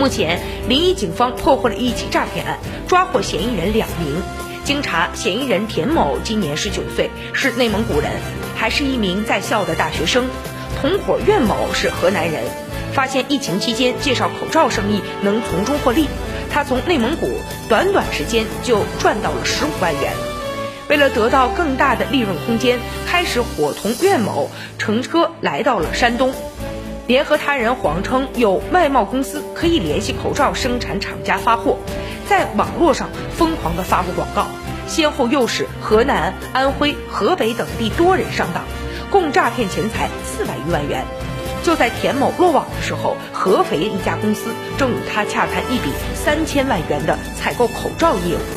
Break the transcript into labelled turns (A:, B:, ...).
A: 目前，临沂警方破获了一起诈骗案，抓获嫌疑人两名。经查，嫌疑人田某今年十九岁，是内蒙古人，还是一名在校的大学生。同伙苑某是河南人，发现疫情期间介绍口罩生意能从中获利，他从内蒙古短短时间就赚到了十五万元。为了得到更大的利润空间，开始伙同苑某乘车来到了山东，联合他人谎称有外贸公司可以联系口罩生产厂家发货，在网络上疯狂的发布广告，先后诱使河南、安徽、河北等地多人上当。共诈骗钱财四百余万元。就在田某落网的时候，合肥一家公司正与他洽谈一笔三千万元的采购口罩业务。